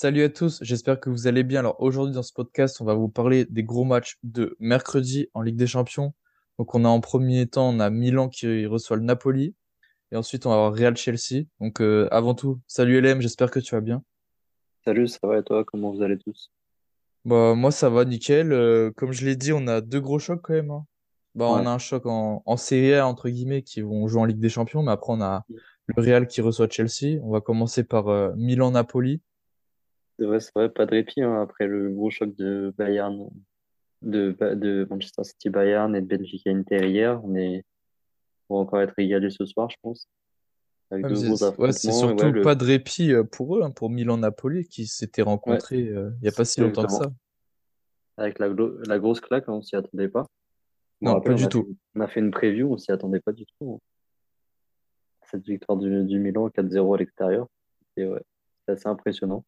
Salut à tous, j'espère que vous allez bien. Alors aujourd'hui dans ce podcast, on va vous parler des gros matchs de mercredi en Ligue des Champions. Donc on a en premier temps, on a Milan qui reçoit le Napoli et ensuite on va avoir Real Chelsea. Donc euh, avant tout, salut LM, j'espère que tu vas bien. Salut, ça va et toi? Comment vous allez tous? Bah moi ça va nickel. Euh, comme je l'ai dit, on a deux gros chocs quand même. hein. Bah on a un choc en, en Serie A entre guillemets qui vont jouer en Ligue des Champions, mais après on a le Real qui reçoit Chelsea. On va commencer par euh, Milan-Napoli. C'est vrai, c'est vrai, pas de répit hein, après le gros choc de Bayern, de, Manchester City Bayern et de Benfica Inter hier. On est, on va encore être régalé ce soir, je pense, Ouais, c'est ouais, ouais, surtout le, pas de répit euh, pour eux, hein, pour Milan-Napoli, qui s'étaient ouais, rencontrés euh, il y a pas si longtemps que ça. Avec la, grosse claque, hein, on s'y attendait pas. Non, pas rappelle, du fait, tout. on a fait une preview, on s'y attendait pas du tout. Cette victoire du, du Milan 4-0 à l'extérieur. Ouais, c'est assez impressionnant.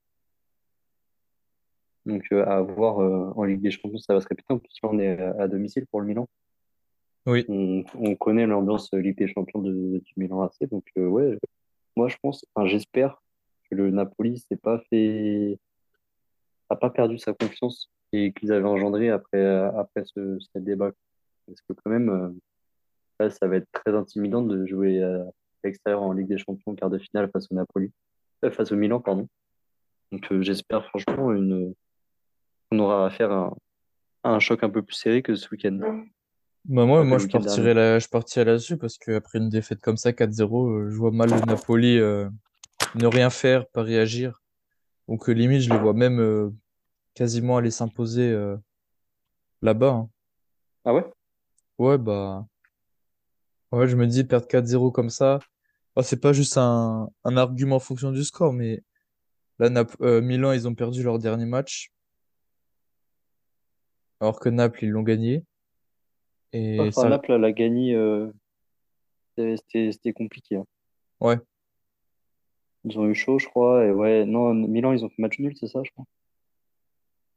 Donc, euh, à voir euh, en Ligue des Champions, ça va se répéter. En plus, on est à à domicile pour le Milan. Oui. on, on connaît l'ambiance Ligue des Champions de, du Milan AC. Donc, euh, ouais, moi, je pense, enfin, j'espère que le Napoli s'est pas fait, a pas perdu sa confiance et qu'ils avaient engendré après, euh, après ce, ce débat. Parce que, quand même, euh, là, ça va être très intimidant de jouer euh, à l'extérieur en Ligue des Champions, quart de finale face au Napoli, euh, face au Milan, pardon. Donc, euh, j'espère franchement une, on aura affaire à, à un choc un peu plus serré que ce week-end, Bah moi, moi je partirais là, je partirais là-dessus parce qu'après une défaite comme ça, 4-0, euh, je vois mal le Napoli euh, ne rien faire, pas réagir. Donc euh, limite, je les vois même euh, quasiment aller s'imposer euh, là-bas. hein. Ah ouais? Ouais, bah ouais, je me dis perdre 4-0 comme ça. oh, c'est pas juste un, un argument en fonction du score, mais là, Nap- euh, Milan, ils ont perdu leur dernier match. Alors que Naples, ils l'ont gagné. Et Enfin, ça, Naples, elle a gagné. euh, C'était compliqué. hein. ouais, Ils ont eu chaud, je crois. Et ouais, non, Milan, ils ont fait match nul, c'est ça, je crois?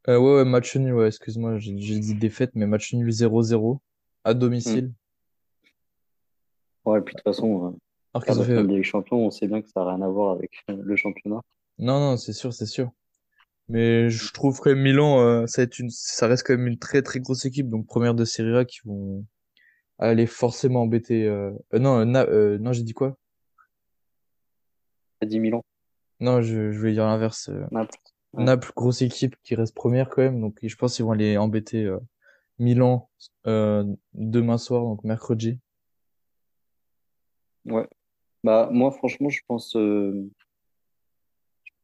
Euh, ouais, ouais, match nul, ouais, excuse-moi, j'ai dit défaite, mais match nul 0-0 à Hmm. domicile. Ouais, et puis de toute façon, euh, Alors qu'ils ont fait. Ligue Champions, on sait bien que ça n'a rien à voir avec le championnat. Non, non, c'est sûr, c'est sûr. Mais je trouve quand même Milan, euh, ça, être une... ça reste quand même une très très grosse équipe, donc première de Serie A qui vont aller forcément embêter. euh, euh, non, Na- non, j'ai dit quoi? T'as dit Milan, Non, je, je voulais dire l'inverse. Naples. Ouais, Naples, grosse équipe qui reste première quand même, donc je pense qu'ils vont aller embêter Milan euh, demain soir, donc mercredi. ouais. Bah, moi, franchement, je pense, euh,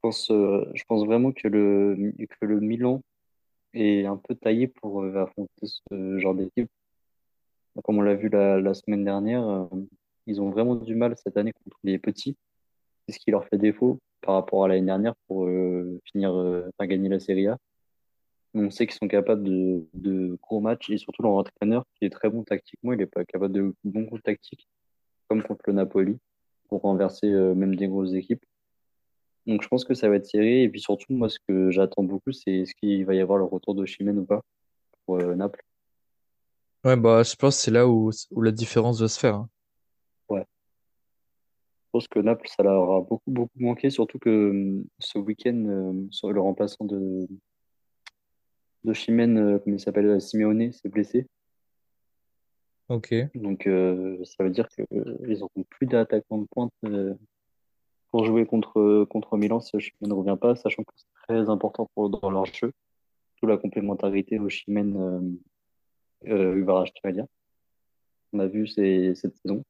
euh, je pense vraiment que le, Milan est un peu taillé pour euh, affronter ce genre d'équipe. Comme on l'a vu la, semaine dernière, euh, ils ont vraiment du mal cette année contre les petits. C'est ce qui leur fait défaut par rapport à l'année dernière pour finir, gagner la Serie A. On sait qu'ils sont capables de, gros matchs et surtout leur entraîneur qui est très bon tactiquement, il est pas capable de bons coups tactiques comme contre le Napoli pour renverser même des grosses équipes. Donc je pense que ça va être serré et puis surtout moi ce que j'attends beaucoup c'est est-ce qu'il va y avoir le retour de Chimène ou pas pour euh, Naples. Ouais, bah, je pense que c'est là où, où la différence va se faire. hein. Ouais. Je pense que Naples ça leur aura beaucoup beaucoup manqué surtout que euh, ce week-end euh, sur le remplaçant de de Chimène, euh, comment il s'appelle, euh, Simeone, s'est blessé. Ok. Donc euh, ça veut dire que euh, ils n'auront plus d'attaquants de pointe euh, pour jouer contre, contre Milan si Osimhen ne revient pas, sachant que c'est très important pour, dans leur jeu, toute la complémentarité Osimhen euh, euh, Kvaratskhelia. On a vu ces- cette saison.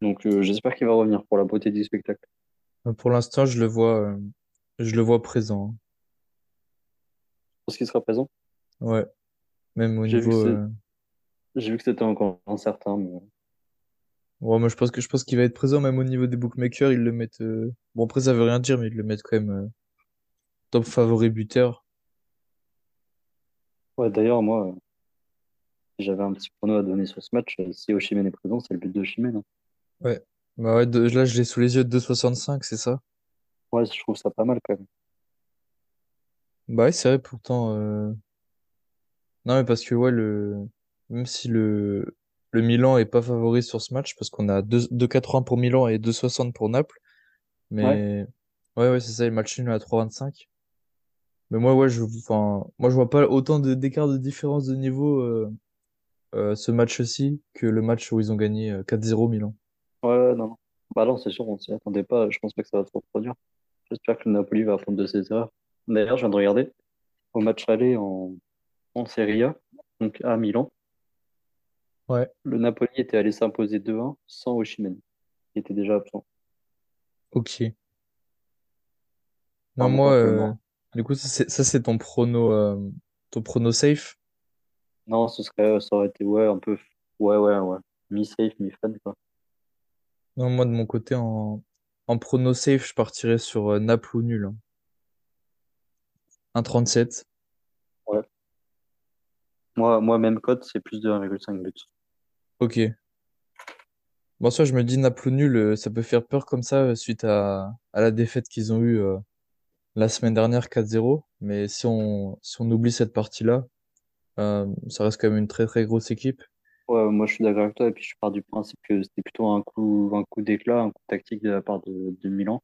Donc euh, j'espère qu'il va revenir pour la beauté du spectacle. Euh, Pour l'instant, je le vois, euh, je le vois présent. Pour ce qui sera présent, hein. Ouais, même au niveau. j'ai vu que c'était encore incertain, mais Ouais, moi, je pense que je pense qu'il va être présent même au niveau des bookmakers. Ils le mettent. euh, Bon, après, ça veut rien dire, mais ils le mettent quand même euh, top favori buteur. ouais, d'ailleurs moi, euh, j'avais un petit prono à donner sur ce match, euh, si Osimhen est présent, c'est le but d'Osimhen. Hein. Ouais. Bah ouais, de- là, je l'ai sous les yeux de 2,65, c'est ça? Ouais, je trouve ça pas mal quand même. Bah ouais, c'est vrai, pourtant. euh, Non, mais parce que ouais, le même si le le Milan est pas favori sur ce match, parce qu'on a 2 2,80 pour Milan et 2,60 pour Naples, mais Ouais, ouais, c'est ça, le match nul à 3,25. Mais moi, ouais, je, enfin, moi, je vois pas autant d'écart de différence de niveau euh, euh, ce match-ci que le match où ils ont gagné euh, 4-0 Milan. Ouais, non, non. Bah non, c'est sûr, on s'y attendait pas. Je pense pas que ça va se reproduire. J'espère que le Napoli va apprendre de ses erreurs. D'ailleurs, je viens de regarder au match aller en, en Serie A, donc à Milan. Ouais. Le Napoli était allé s'imposer 2-1 sans Osimhen, qui était déjà absent. Ok. Non, moi, euh, du coup, ça, c'est ton prono, euh, ton prono safe? Non, ce serait, ça aurait été, ouais, un peu, ouais, ouais, ouais. Mi-safe, mi-fun, quoi. Non, moi, de mon côté, en, en prono safe, je partirais sur euh, Naples ou nul. hein. 1,37. Moi, moi, même cote, c'est plus de 1,5 buts. Ok. Bon, ça, je me dis Naples nul, euh, ça peut faire peur comme ça euh, suite à, à la défaite qu'ils ont eue euh, la semaine dernière 4-0. Mais si on, si on oublie cette partie-là, euh, ça reste quand même une très très grosse équipe. Ouais, moi, je suis d'accord avec toi, et puis je pars du principe que c'était plutôt un coup, un coup d'éclat, un coup tactique de la part de, de Milan,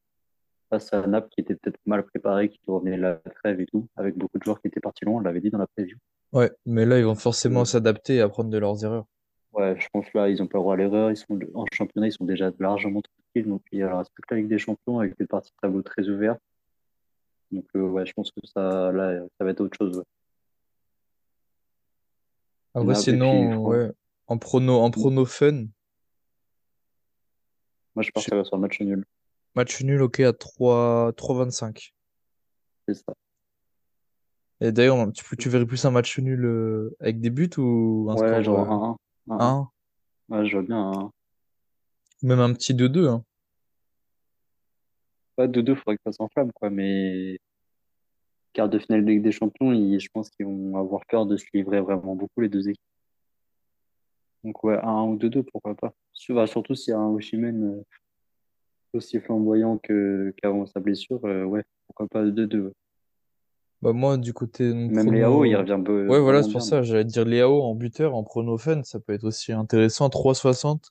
face à Naples, qui était peut-être mal préparé, qui revenait de la trêve et tout, avec beaucoup de joueurs qui étaient partis loin, on l'avait dit dans la preview. Ouais, mais là, ils vont forcément Euh, s'adapter et apprendre de leurs erreurs. Ouais, je pense là, ils ont pas le droit à l'erreur. Ils sont en championnat, ils sont déjà largement tranquilles. Donc, il plus que la Ligue des Champions avec des parties de tableau très ouvertes. Donc, euh, ouais, je pense que ça, là, ça va être autre chose. ouais. Là, et puis, sinon, ouais, en prono, en prono fun, moi, je je sais- partirais sur le match nul. match nul, ok, à 3, 3,25. C'est ça. Et d'ailleurs, tu, tu verrais plus un match nul euh, avec des buts ou un Ouais, score genre euh, 1-1. 1-1. 1, Ouais, je vois bien. un ou même un petit 2-2, hein. Pas 2-2, faudrait que ça s'enflamme, quoi. Mais quart de finale de Ligue des Champions, ils- je pense qu'ils vont avoir peur de se livrer vraiment beaucoup, les deux équipes. Donc, ouais, 1-1 ou 2-2, pourquoi pas. Bah, Surtout s'il y a un Osimhen euh, aussi flamboyant que qu'avant sa blessure, euh, ouais, pourquoi pas 2-2. Bah moi, du côté de Même Léao, il prono... revient be- Ouais, voilà, c'est pour ça, j'allais dire Léao en buteur, en prono fun, ça peut être aussi intéressant. 3,60.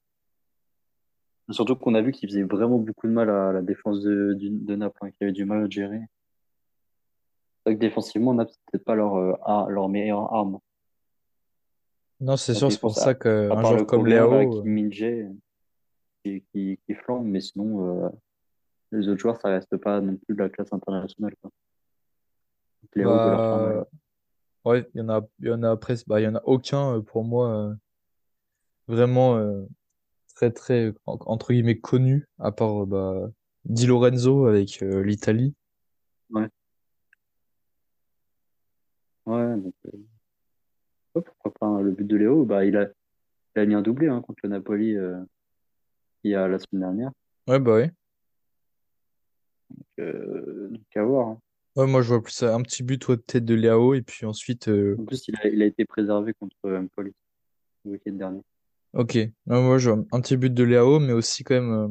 Surtout qu'on a vu qu'il faisait vraiment beaucoup de mal à la défense de, du- de Naples, hein, qu'il avait du mal à gérer. C'est vrai que défensivement, Naples, c'est peut-être pas leur, euh, leur meilleure arme. Non, c'est sûr, c'est pour ça qu'un joueur comme Léao, qui euh, Min qui, qui, qui flambe, mais sinon, euh, les autres joueurs, ça reste pas non plus de la classe internationale. Quoi. Donc, Léao peut leur faire mal. Bah, ouais, il y en a, il y en a presque, bah, il y en a aucun euh, pour moi euh, vraiment euh, très, très, en- entre guillemets, connu, à part bah, Di Lorenzo avec l'Italie. Ouais, ouais, donc, pourquoi pas. hein. Le but de Léo, bah, il a, il a mis un doublé hein, contre le Napoli il y a la semaine dernière. Ouais, bah. Euh, donc, à voir. hein. Ouais, moi, je vois plus ça, un petit but ouais, peut-être de Léao, et puis ensuite, euh, En plus, il a, il a été préservé contre euh, le week-end dernier. ok. Ouais, moi, je vois un petit but de Léao, mais aussi quand même, euh,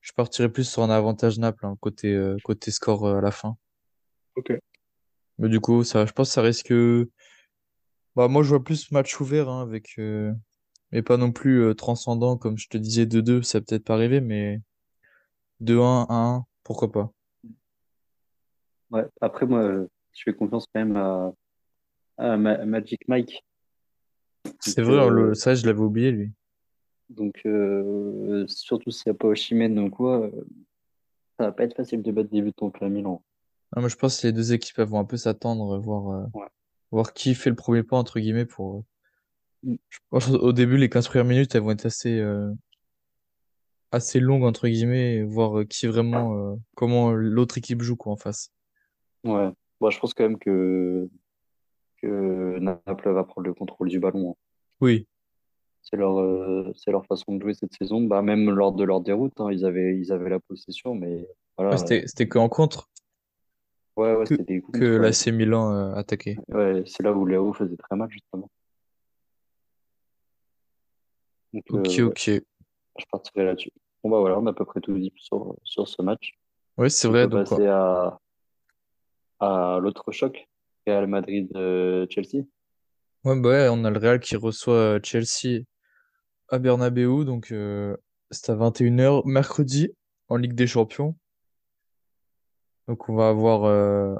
je partirais plus sur un avantage Naples, hein, côté, euh, côté score euh, à la fin. Ok. Mais du coup, ça, je pense que ça risque. Bah, moi, je vois plus match ouvert, hein, avec, euh, mais pas non plus euh, transcendant, comme je te disais, 2-2, ça peut peut-être pas arriver, mais 2-1, 1-1, pourquoi pas. Ouais. Après, moi, je fais confiance quand même à, à Ma- Magic Mike. C'est vrai, le, euh, ça, je l'avais oublié, lui. donc euh, surtout s'il n'y a pas Osimhen ou quoi, euh, ça va pas être facile de battre des buts contre la Milan. Non, mais je pense que les deux équipes elles vont un peu s'attendre, voir, Ouais. voir qui fait le premier pas, entre guillemets, pour. Mm. Je pense au début, les 15 premières minutes, elles vont être assez, euh, assez longues, entre guillemets, et voir qui vraiment, comment l'autre équipe joue, quoi, en face. Ouais. Bon, je pense quand même que, que Naples va prendre le contrôle du ballon. hein. Oui. C'est leur, euh, c'est leur façon de jouer cette saison. Bah, même lors de leur déroute, hein, ils avaient, ils avaient la possession, mais Ouais, voilà. c'était, c'était qu'en contre Ouais, ouais, que, c'était des que contres. Ouais, l'AC Milan euh, attaquait. Ouais, c'est là où Léo faisait très mal, justement. Donc, Ok, euh, ouais, ok. je partirai là-dessus. Bon, bah voilà, on a à peu près tout dit sur, sur ce match. Ouais, c'est On vrai, peut donc quoi. passer à, à l'autre choc, Real Madrid-Chelsea. Ouais, bah ouais, on a le Real qui reçoit euh, Chelsea à Bernabeu, donc euh, c'est à 21h mercredi en Ligue des Champions. Donc on va avoir euh,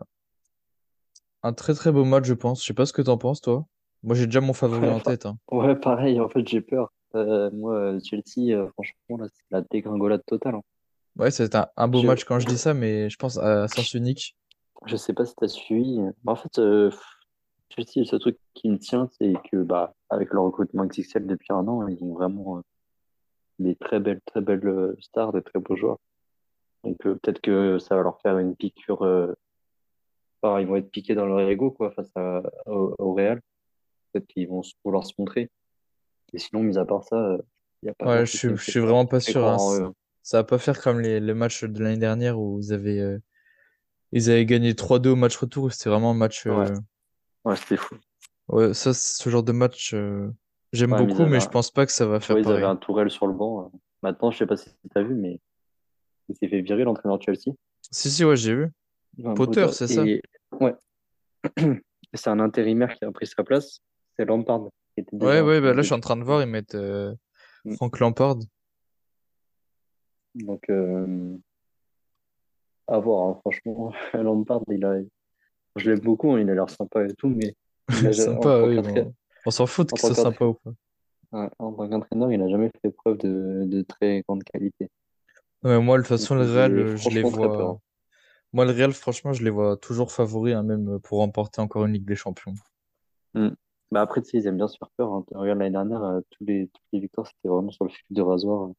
un très très beau match, je pense. Je sais pas ce que t'en penses, toi. Moi, j'ai déjà mon favori Ouais, en tête. hein. ouais, pareil, en fait, j'ai peur. Euh, moi, euh, Chelsea, euh, franchement, là, c'est la dégringolade totale. hein. Ouais, c'est un, un beau Je, match quand je dis ça, mais je pense à sens unique. Je sais pas si tu as suivi. en fait, euh, le seul truc qui me tient, c'est que, bah, avec leur recrutement XXL depuis un an, ils ont vraiment euh, des très belles, très belles euh, stars, des très beaux joueurs. Donc, euh, peut-être que ça va leur faire une piqûre. enfin, ils vont être piqués dans leur ego, quoi, face à, au, au Real. Peut-être qu'ils vont vouloir se montrer. Et sinon, mis à part ça, il n'y a pas Ouais, je suis, je suis vraiment pas sûr. hein. C- eux. Ça va pas faire comme les, les matchs de l'année dernière où avaient, euh, ils avaient gagné 3-2 au match retour. C'était vraiment un match. Ouais, euh, ouais, c'était fou. Ouais, ça, ce genre de match, euh, j'aime Ouais, beaucoup, mais je pense pas que ça va faire vois, ils avaient un Tourelle sur le banc. euh. Maintenant, je sais pas si tu as vu, mais il s'est fait virer l'entraîneur de Chelsea. Si, si, ouais, j'ai vu. Un Potter, Potter. c'est ça? Ouais, c'est un intérimaire qui a pris sa place. C'est Lampard, qui était Ouais, ouais, bah là, je suis en train de voir, ils mettent euh, Mm. Frank Lampard. Donc, euh, à voir, hein. Franchement, Lampard, il a, je l'aime beaucoup, hein, il a l'air sympa et tout, mais il a, ja- en Sympa, oui, bon. On s'en fout tant c'est sympa ou pas. Ouais, en tant qu'entraîneur, il n'a jamais fait preuve de, de très grande qualité. Ouais, moi, de toute façon, le Real, je les vois. Moi, le Real, franchement, je les vois toujours favoris, hein, même pour remporter encore une Ligue des Champions. Mm. Bah après, tu sais, ils aiment bien se faire peur. Regarde, l'année dernière, euh, tous les, toutes les victoires, c'était vraiment sur le fil de rasoir.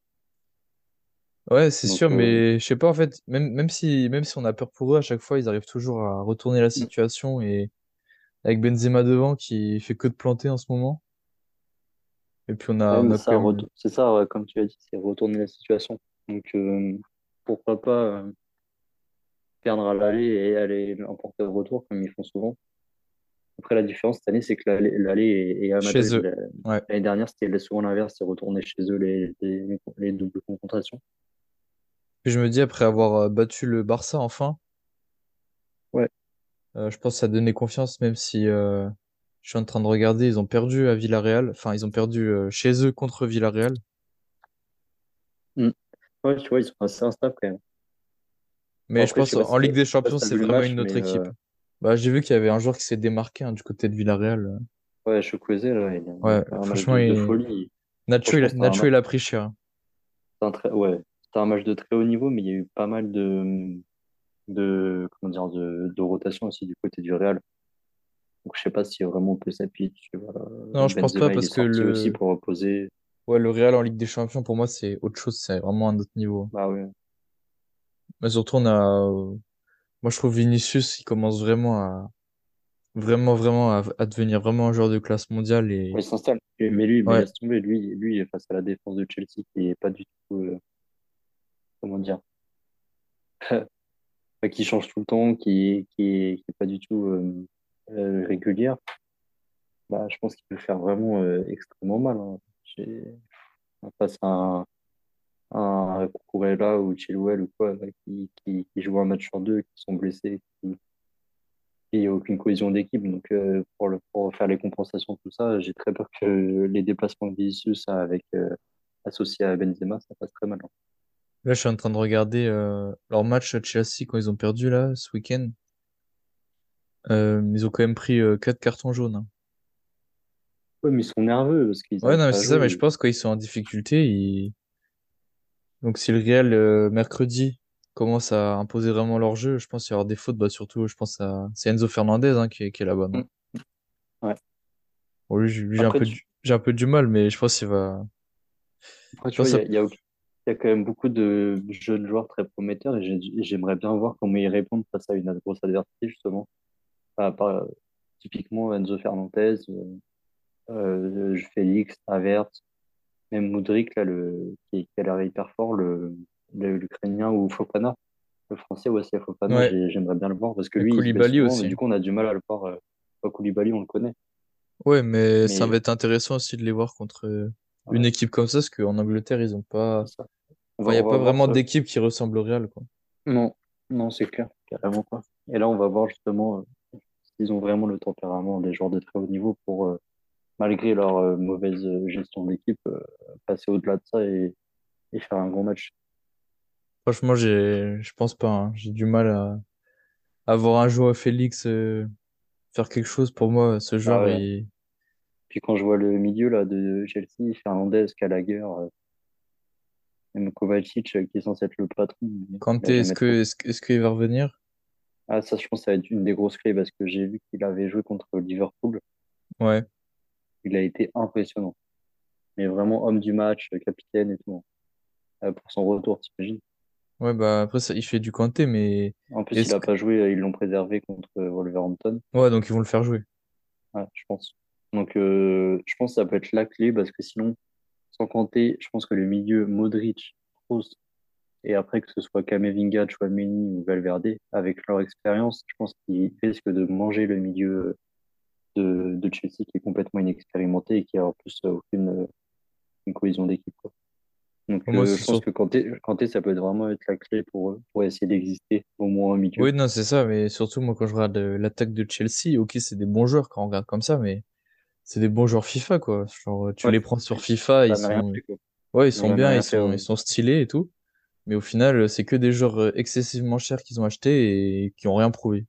Ouais, c'est Donc, sûr, euh, mais je sais pas, en fait, même, même si, même si on a peur pour eux, à chaque fois, ils arrivent toujours à retourner la mm. situation et avec Benzema devant qui fait que de planter en ce moment. Et puis, on a, ouais, on mais a quand ça, même. retou- c'est ça, ouais, comme tu as dit, c'est retourner la situation. Donc, euh, pourquoi pas euh, perdre à l'aller et aller l'emporter au retour, comme ils font souvent. Après, la différence cette année, c'est que l'aller l'aller est, est à Chez Madrid. eux. La- Ouais. L'année dernière, c'était souvent l'inverse, c'est retourner chez eux les, les, les doubles confrontations. Puis je me dis, après avoir euh, battu le Barça enfin, Ouais. euh, je pense que ça a donné confiance, même si euh, je suis en train de regarder, ils ont perdu à Villarreal. Enfin, ils ont perdu euh, chez eux contre Villarreal. Mm. Ouais, tu vois, ils sont assez instables quand même. Mais je après, je pense en si Ligue des Champions, c'est vraiment match, une autre équipe. euh, Bah, j'ai vu qu'il y avait un joueur qui s'est démarqué hein, du côté de Villarreal. ouais, Chukwueze, là, il Ouais, franchement, de il... folie. Nacho, il Nacho, il a pris cher. c'était un très, ouais, c'était un match de très haut niveau, mais il y a eu pas mal de, de, comment dire, de, de rotation aussi du côté du Real. Donc, je sais pas si vraiment on peut s'appuyer dessus. Voilà. Non, je pense pas il parce que sorti aussi le... pour reposer. Ouais, le Real en Ligue des Champions, pour moi, c'est autre chose. C'est vraiment un autre niveau. Bah ouais. Mais surtout, on a... Moi, je trouve Vinicius, il commence vraiment à... Vraiment, vraiment à, à devenir vraiment un joueur de classe mondiale. Et il s'installe. Mais lui, mais ouais, laisse tomber, lui, lui, face à la défense de Chelsea, qui est pas du tout, euh, comment dire, qui change tout le temps, qui, qui est, qui pas du tout euh, euh, régulière. Bah, je pense qu'il peut faire vraiment euh, extrêmement mal. Hein. Face à un, un Cucurella ou Chilwell ou quoi, là, qui, qui, qui jouent un match sur deux, qui sont blessés, qui a aucune cohésion d'équipe. Donc, pour, le, pour faire les compensations, tout ça, j'ai très peur que les déplacements de Vinicius avec, associés à Benzema, ça passe très mal. hein. Là, je suis en train de regarder euh, leur match à Chelsea quand ils ont perdu là, ce week-end. Euh, ils ont quand même pris euh, quatre cartons jaunes. hein. Ouais, mais ils sont nerveux parce qu'ils Ouais, non, mais pas c'est ça, mais je pense qu'ils sont en difficulté. ils- Donc, si le Real, euh, mercredi, commence à imposer vraiment leur jeu, je pense qu'il y aura des fautes. Bah, surtout, je pense à... C'est Enzo Fernandez hein, qui est, qui est là-bas, non? Mm. Ouais. Bon, lui, j'ai lui, j'ai un Après, peu tu, du... j'ai un peu du mal, mais je pense qu'il va... après, tu vois, pense il y que a, il y a, il y a quand même beaucoup de jeunes joueurs très prometteurs et j'ai- j'aimerais bien voir comment ils répondent face à une grosse adversité, justement. Enfin, par- typiquement, Enzo Fernandez, euh, euh, Félix, Havertz, même Mudryk, là, le, qui, qui a l'air hyper fort, le, l'Ukrainien ou Fofana. Le français, ouais, c'est. Fofana, Ouais, j'aimerais bien le voir parce que lui, Koulibaly souvent, mais aussi. du coup, on a du mal à le voir. Euh, pas Koulibaly, on le connaît. Ouais, mais ça va Mais être intéressant aussi de les voir contre une équipe comme ça, parce qu'en Angleterre, ils ont pas... il n'y a pas vraiment d'équipe qui ressemble au Real, quoi. Non, non, c'est clair, carrément pas. Et là, on va voir justement euh, s'ils ont vraiment le tempérament des joueurs de très haut niveau pour, euh, malgré leur euh, mauvaise gestion d'équipe, passer au-delà de ça et, et faire un gros match. Franchement, j'ai, je pense pas. hein. J'ai du mal à. avoir un joueur Félix faire quelque chose pour moi, ce Ah joueur, ouais. il... Puis quand je vois le milieu là de Chelsea, Fernandez, Gallagher, euh, même Kovacic, euh, qui est censé être le patron, Kanté, est-ce jamais trop. que est-ce, que- est-ce qu'il va revenir? Ah, ça, je pense que ça va être une des grosses clés parce que j'ai vu qu'il avait joué contre Liverpool. Ouais. Il a été impressionnant. Mais vraiment homme du match, capitaine et tout. hein. Euh, pour son retour, t'imagines? Ouais, bah après ça, il fait du Kanté, mais En plus, il est-ce a que... pas joué, euh, ils l'ont préservé contre Wolverhampton. Ouais, donc ils vont le faire jouer. Ouais, je pense. Donc, euh, je pense que ça peut être la clé parce que sinon, sans compter, je pense que le milieu Modric, Kroos, et après que ce soit Camavinga, Tchouaméni ou Valverde, avec leur expérience, je pense qu'ils risquent de manger le milieu de, de Chelsea qui est complètement inexpérimenté et qui a en plus aucune, une cohésion d'équipe. Donc, Moi, euh, je pense sûr. que Kanté, Kanté, ça peut vraiment être la clé pour, pour essayer d'exister au moins au milieu. Oui, non, c'est ça, mais surtout, moi, quand je regarde euh, l'attaque de Chelsea, ok, c'est des bons joueurs quand on regarde comme ça, mais c'est des bons joueurs FIFA, quoi. Genre, tu Ouais, les prends sur FIFA, ils sont, fait, ouais, ils n'ont sont bien, ils fait. sont, ils sont stylés et tout. Mais au final, euh, c'est que des joueurs euh, excessivement chers qu'ils ont achetés et qui ont rien prouvé.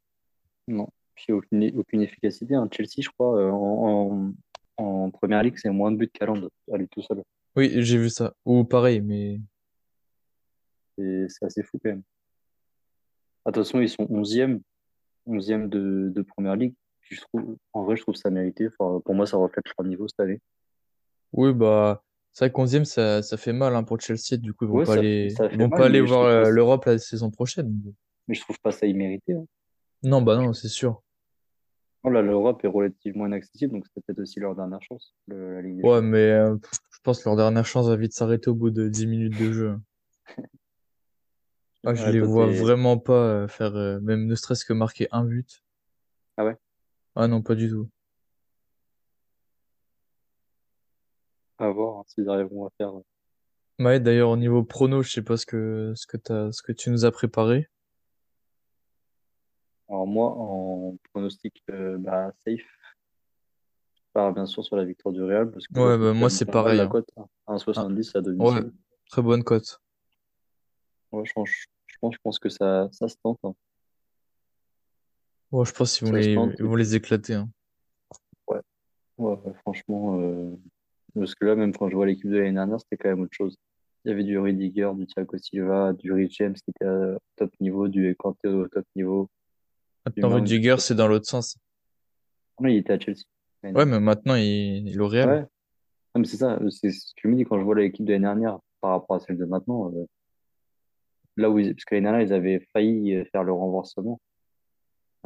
Non. Puis aucune, aucune efficacité. hein. Chelsea, je crois, euh, en, en, en première ligue, c'est moins de buts qu'Haaland à lui tout seul. Oui, j'ai vu ça. Ou pareil, mais c'est assez fou quand même. Attention, ils sont 11e, 11e de, de première ligue. Puis je trouve, en vrai, je trouve ça mérité. Enfin, pour moi, ça reflète leur niveau cette année. oui, bah, c'est vrai qu'onzième, ça, ça fait mal hein, pour Chelsea. Du coup, ils vont Ouais, pas ça, aller, ça vont mal, pas aller mais je voir euh, l'Europe la saison prochaine. mais je trouve pas ça immérité. hein. Non, bah non, c'est sûr. Oh là, l'Europe est relativement inaccessible, donc c'était peut-être aussi leur dernière chance, le- la Ligue des Ouais, mais euh, je pense que leur dernière chance va vite s'arrêter au bout de 10 minutes de jeu. Ah, je Ouais, les vois vraiment pas euh, faire, euh, même ne serait-ce que marquer un but. Ah ouais? Ah non, pas du tout. À voir hein, s'ils arriveront à faire. Ouais, d'ailleurs, au niveau prono, je sais pas ce que, ce que t'as, ce que tu nous as préparé. Alors moi, en pronostic euh, bah, safe, je pars bien sûr sur la victoire du Real, parce que Ouais, bah, moi, c'est pas mal pareil, la hein. cote, hein. Ah, 1,70 à ouais, domicile. très bonne cote. Ouais, je pense, je pense, je pense que ça, ça se tente. hein. Ouais, je pense qu'ils vont les, ils vont les éclater, hein. ouais, ouais, franchement, euh, parce que là, même quand je vois l'équipe de l'année dernière, c'était quand même autre chose. Il y avait du Rudiger, du Thiago Silva, du Rich James qui était à top niveau, du Kanté au top niveau, Maintenant. Rudiger, c'est dans l'autre sens. Non, il était à Chelsea Ouais, mais maintenant, il, il est au Real. Ouais, non, mais c'est ça, c'est ce que je me dis quand je vois l'équipe de l'année dernière par rapport à celle de maintenant. euh, là où ils, parce que l'année dernière, ils avaient failli faire le renversement.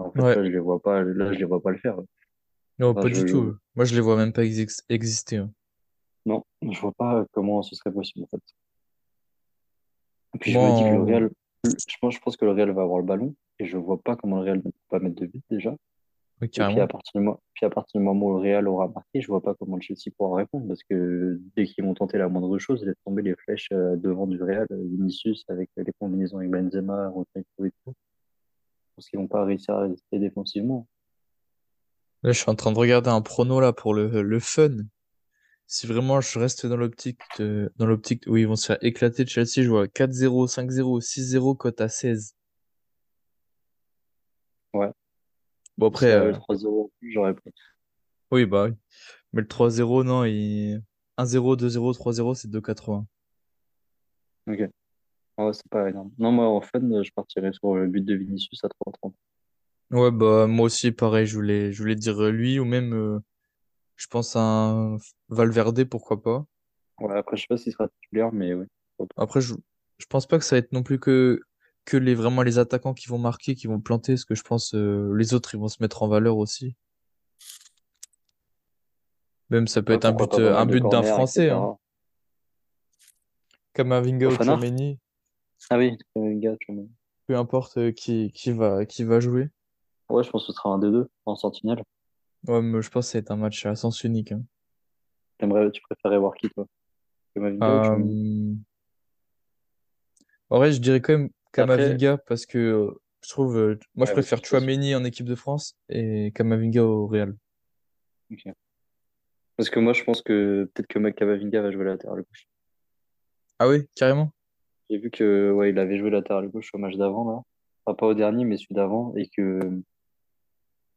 En fait, Ouais, là, je les vois pas, là, je les vois pas le faire. non, Enfin, pas je, du tout. Moi, je les vois même pas exis- exister. hein. non, je vois pas comment ce serait possible, en fait. Et puis, je Moi, me dis que le en- Real, je pense, je pense que le Real va avoir le ballon et je vois pas comment le Real ne peut pas mettre de but déjà. Et puis, à carrément. partir du moment, puis à partir du moment où le Real aura marqué, je vois pas comment le Chelsea pourra répondre parce que dès qu'ils vont tenter la moindre chose, ils laissent tomber les flèches euh, devant du Real, euh, Vinicius avec les combinaisons avec Benzema, Rodrigo et tout. Qu'ils vont pas réussir à résister défensivement. Là, je suis en train de regarder un prono là pour le, le fun. Si vraiment je reste dans l'optique de, dans l'optique où ils vont se faire éclater de Chelsea, je vois 4-0, 5-0, 6-0, cote à 16. Ouais. Bon, après, avait euh, le 3-0, j'aurais pris. oui, bah oui. Mais le 3-0, non, il... 1-0, 2-0, 3-0, c'est 2,80. Ok. Ah ouais, c'est pas énorme. Non, moi, en fun, je partirais sur le but de Vinicius à 3-30. Ouais, bah moi aussi, pareil, je voulais, je voulais dire lui ou même, euh, je pense à un Valverde, pourquoi pas. Ouais, après, je sais pas s'il sera titulaire, mais oui. Après, je, je pense pas que ça va être non plus que, que les, vraiment les attaquants qui vont marquer, qui vont planter, parce que je pense euh, les autres, ils vont se mettre en valeur aussi. Même ça peut Ouais, être un but, euh, un but d'un Français, hein. Kamavinga ou Fofana? Ah oui, c'est un gars, tu vois. peu importe euh, qui, qui va, qui va jouer. Ouais, je pense que ce sera un 2-2 en sentinelle. Ouais, mais je pense que être un match à sens unique. hein. T'aimerais, tu préférais voir qui, toi? Kamavinga ou? Euh, en vrai, je dirais quand même Après, Kamavinga parce que euh, je trouve, euh, moi je préfère. Tchouaméni en équipe de France et Kamavinga au Real. Ok. Parce que moi, je pense que peut-être que Mike Kamavinga va jouer latéral gauche. Ah oui, carrément? J'ai vu que, ouais, il avait joué latéral gauche au match d'avant, là. enfin, pas au dernier, mais celui d'avant, et que,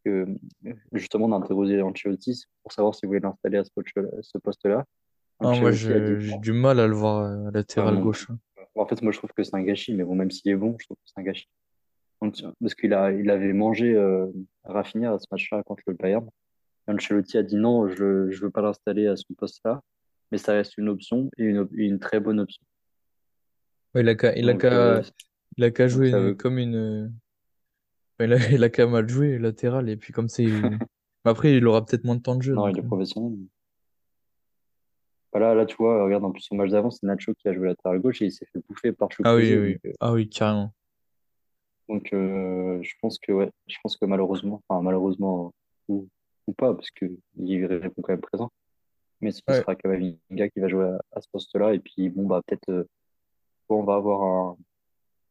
que justement, on a interrogé Ancelotti pour savoir s'il voulait l'installer à ce poste- ce poste-là. Ah, moi, j'ai du mal à le voir euh, Ah, latéral non. gauche. hein. En fait, moi, je trouve que c'est un gâchis, mais bon, même s'il est bon, je trouve que c'est un gâchis. Parce qu'il a, il avait mangé euh, Rafinha à ce match-là contre le Bayern. Ancelotti a dit non, je ne veux pas l'installer à ce poste-là, mais ça reste une option et une, une très bonne option. Il a qu'à il qu'à euh, jouer ça une- veut. comme une. enfin, il a, il a qu'à mal jouer latéral et puis comme Mais Après, il aura peut-être moins de temps de jeu. Non, donc, il est euh. professionnel. Voilà, là, tu vois, regarde, en plus, au match d'avant, c'est Nacho qui a joué latéral gauche et il s'est fait bouffer par Ah oui, Chukwueze. oui. Donc, euh, Ah oui, carrément. donc, euh, je pense que, ouais, je pense que malheureusement, enfin, malheureusement, ou, ou pas, parce qu'il répond quand même présent, mais ce Ouais. sera Kamavinga qui va jouer à, à ce poste-là. Et puis, bon, bah, peut-être, euh, soit on va avoir un,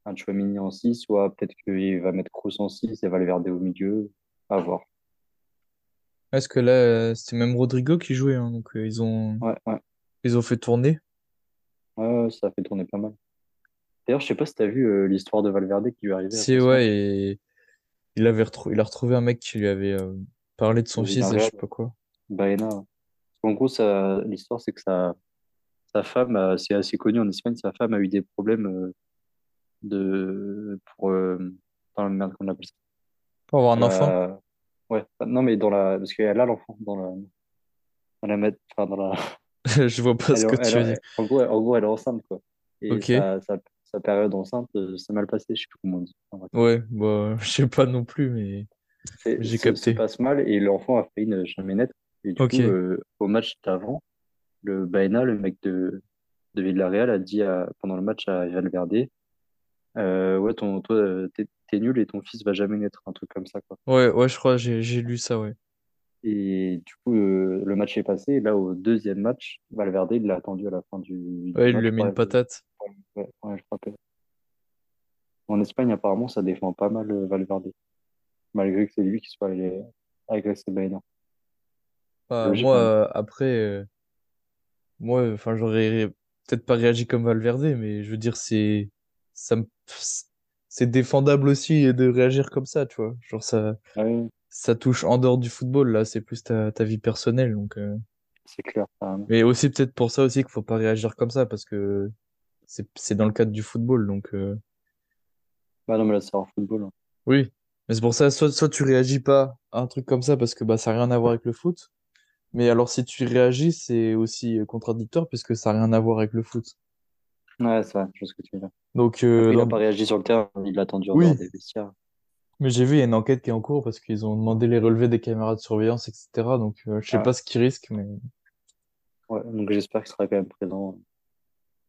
un Tchouaméni en 6, soit peut-être qu'il va mettre Kroos en 6 et Valverde au milieu. À voir. Est-ce que là, c'était même Rodrigo qui jouait, hein, donc euh, ils ont Ouais, ouais, ils ont fait tourner. ouais, ça fait tourner pas mal. D'ailleurs, je sais pas si t'as vu euh, l'histoire de Valverde qui lui est arrivée Si après ce ouais, et il avait il a retrouvé un mec qui lui avait euh, parlé de son fils et je sais pas quoi. Baena. En gros, ça, l'histoire, c'est que sa, sa femme, c'est assez connu en Espagne, sa femme a eu des problèmes euh, de, pour, euh, dans la merde qu'on appelle ça? Pour avoir un enfant? ouais, non, mais dans la, parce qu'elle a l'enfant dans la, dans la, enfin, dans la, Je vois pas elle, ce que elle, tu veux dire. en gros, elle- en gros, elle est enceinte, quoi. Et Ok. sa, sa, sa période enceinte, euh, c'est mal passé, je sais plus comment on dit. Ouais, bah, je sais pas non plus, mais j'ai capté. passe mal et l'enfant a failli ne jamais naître. Et du coup, euh, au match d'avant, le Baena, le mec de, de Villarreal, a dit à- pendant le match à Valverde, euh, ouais, ton, toi, euh, t'es, t'es nul et ton fils va jamais naître, un truc comme ça, quoi. Ouais, ouais, je crois, j'ai j'ai lu ça, ouais. Et du coup, euh, le match est passé. Et là, au deuxième match, Valverde, il l'a attendu à la fin du, du Ouais, il lui a mis une patate. Ouais, ouais, je crois que. En Espagne, apparemment, ça défend pas mal euh, Valverde, malgré que c'est lui qui soit allé agresser Baena. Bah, moi, euh, après, euh, moi, enfin, j'aurais peut-être pas réagi comme Valverde, mais je veux dire, c'est, ça me, c'est défendable aussi de réagir comme ça, tu vois. Genre, ça, Ah oui, ça touche en dehors du football, là, c'est plus ta, ta vie personnelle, donc, euh. c'est clair, carrément. Mais aussi, peut-être pour ça aussi qu'il faut pas réagir comme ça, parce que c'est, dans le cadre du football, donc, euh. Bah non, mais là, c'est hors football. hein. Oui. Mais c'est pour ça, soit, soit tu réagis pas à un truc comme ça, parce que, bah, ça n'a rien à voir avec le foot. Mais alors, si tu réagis, c'est aussi euh, contradictoire, puisque ça n'a rien à voir avec le foot. Ouais, c'est vrai, je vois ce que tu veux dire. Donc, euh, il a dans- pas réagi sur le terrain, il l'a attendu en Oui. dehors des vestiaires. mais j'ai vu, il y a une enquête qui est en cours parce qu'ils ont demandé les relevés des caméras de surveillance, etc. Donc, euh, je sais Ah. pas ce qu'ils risquent, mais Ouais, donc j'espère qu'il sera quand même présent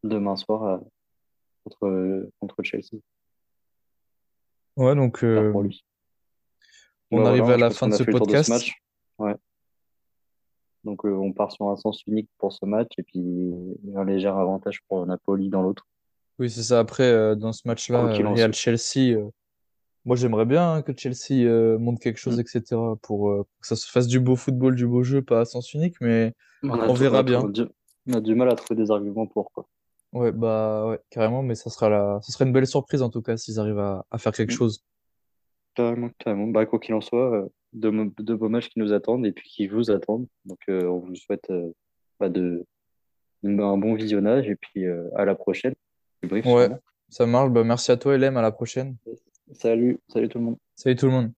demain soir euh, contre, contre Chelsea. ouais, donc euh, pour lui. on Bah arrive voilà, à la fin de ce de podcast. match. Ouais. Donc euh, on part sur un sens unique pour ce match et puis un léger avantage pour Napoli dans l'autre. Oui, c'est ça. Après, euh, dans ce match-là, Quoi qu'il euh, en Real-Chelsea, euh, moi j'aimerais bien hein, que Chelsea euh, montre quelque chose, Mm. etc. pour euh, que ça se fasse du beau football, du beau jeu, pas à sens unique, mais On a, verra a bien. on a du mal à trouver des arguments pour quoi. Ouais, bah ouais, carrément, mais ça sera la... ça serait une belle surprise en tout cas s'ils arrivent à, à faire quelque Mm. chose. Carrément, carrément. Bah, quoi qu'il en soit, euh, deux, mo- deux beaux matchs qui nous attendent et puis qui vous attendent. Donc euh, on vous souhaite euh, bah, de, un bon visionnage et puis euh, à la prochaine. Brief Ouais, sûrement. ça marche. Bah, merci à toi, Elem, à la prochaine. Salut, salut tout le monde. Salut tout le monde.